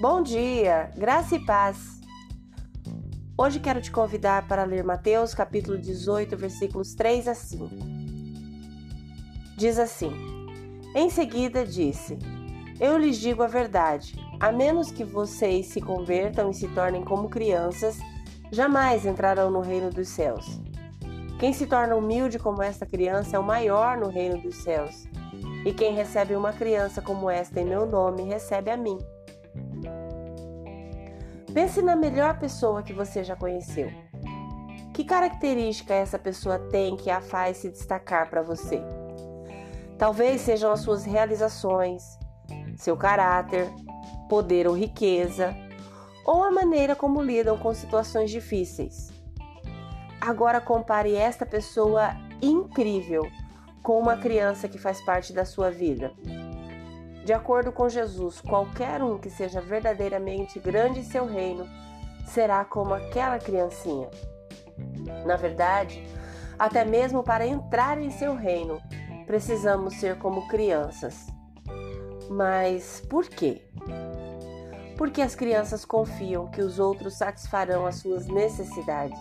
Bom dia, graça e paz. Hoje quero te convidar para ler Mateus capítulo 18, versículos 3 a 5. Diz assim: Em seguida disse: Eu lhes digo a verdade, a menos que vocês se convertam e se tornem como crianças, jamais entrarão no reino dos céus. Quem se torna humilde como esta criança é o maior no reino dos céus. E quem recebe uma criança como esta em meu nome, recebe a mim. Pense na melhor pessoa que você já conheceu. Que característica essa pessoa tem que a faz se destacar para você? Talvez sejam as suas realizações, seu caráter, poder ou riqueza, ou a maneira como lidam com situações difíceis. Agora compare esta pessoa incrível com uma criança que faz parte da sua vida. De acordo com Jesus, qualquer um que seja verdadeiramente grande em seu reino será como aquela criancinha. Na verdade, até mesmo para entrar em seu reino, precisamos ser como crianças. Mas por quê? Porque as crianças confiam que os outros satisfarão as suas necessidades.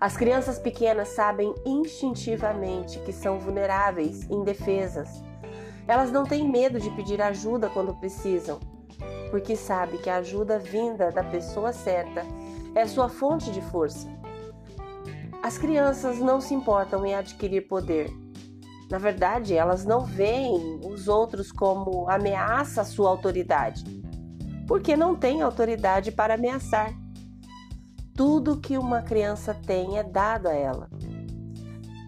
As crianças pequenas sabem instintivamente que são vulneráveis, indefesas elas não têm medo de pedir ajuda quando precisam, porque sabe que a ajuda vinda da pessoa certa é sua fonte de força. As crianças não se importam em adquirir poder. Na verdade, elas não veem os outros como ameaça à sua autoridade, porque não têm autoridade para ameaçar. Tudo que uma criança tem é dado a ela.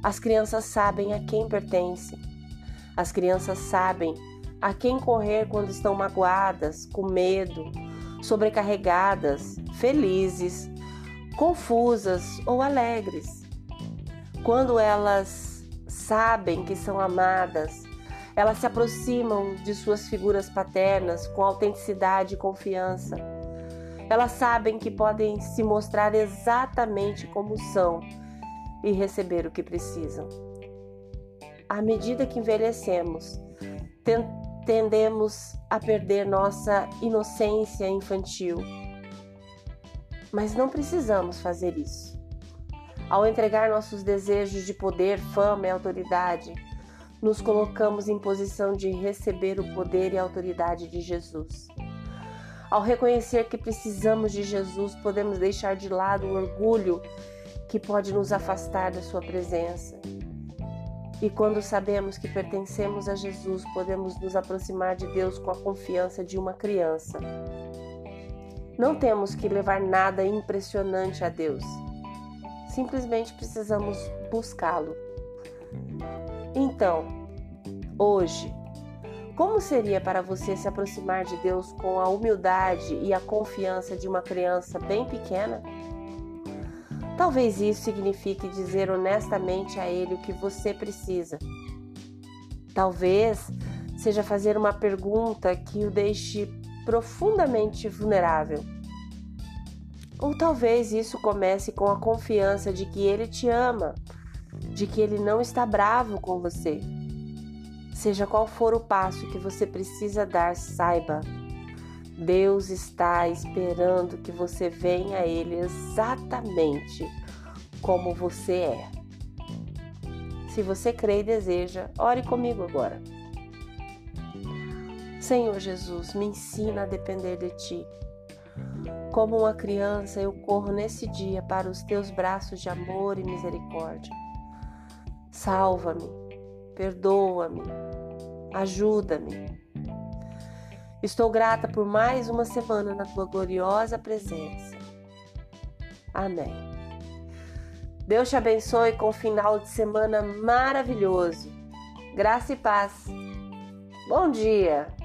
As crianças sabem a quem pertencem as crianças sabem a quem correr quando estão magoadas, com medo, sobrecarregadas, felizes, confusas ou alegres. Quando elas sabem que são amadas, elas se aproximam de suas figuras paternas com autenticidade e confiança. Elas sabem que podem se mostrar exatamente como são e receber o que precisam à medida que envelhecemos, tendemos a perder nossa inocência infantil. Mas não precisamos fazer isso. Ao entregar nossos desejos de poder, fama e autoridade, nos colocamos em posição de receber o poder e a autoridade de Jesus. Ao reconhecer que precisamos de Jesus, podemos deixar de lado o orgulho que pode nos afastar da Sua presença. E quando sabemos que pertencemos a Jesus, podemos nos aproximar de Deus com a confiança de uma criança. Não temos que levar nada impressionante a Deus. Simplesmente precisamos buscá-lo. Então, hoje, como seria para você se aproximar de Deus com a humildade e a confiança de uma criança bem pequena? Talvez isso signifique dizer honestamente a ele o que você precisa. Talvez seja fazer uma pergunta que o deixe profundamente vulnerável. Ou talvez isso comece com a confiança de que ele te ama, de que ele não está bravo com você. Seja qual for o passo que você precisa dar, saiba Deus está esperando que você venha a Ele exatamente como você é. Se você crê e deseja, ore comigo agora. Senhor Jesus, me ensina a depender de Ti. Como uma criança, eu corro nesse dia para os Teus braços de amor e misericórdia. Salva-me, perdoa-me, ajuda-me Estou grata por mais uma semana na tua gloriosa presença. Amém. Deus te abençoe com um final de semana maravilhoso. Graça e paz. Bom dia!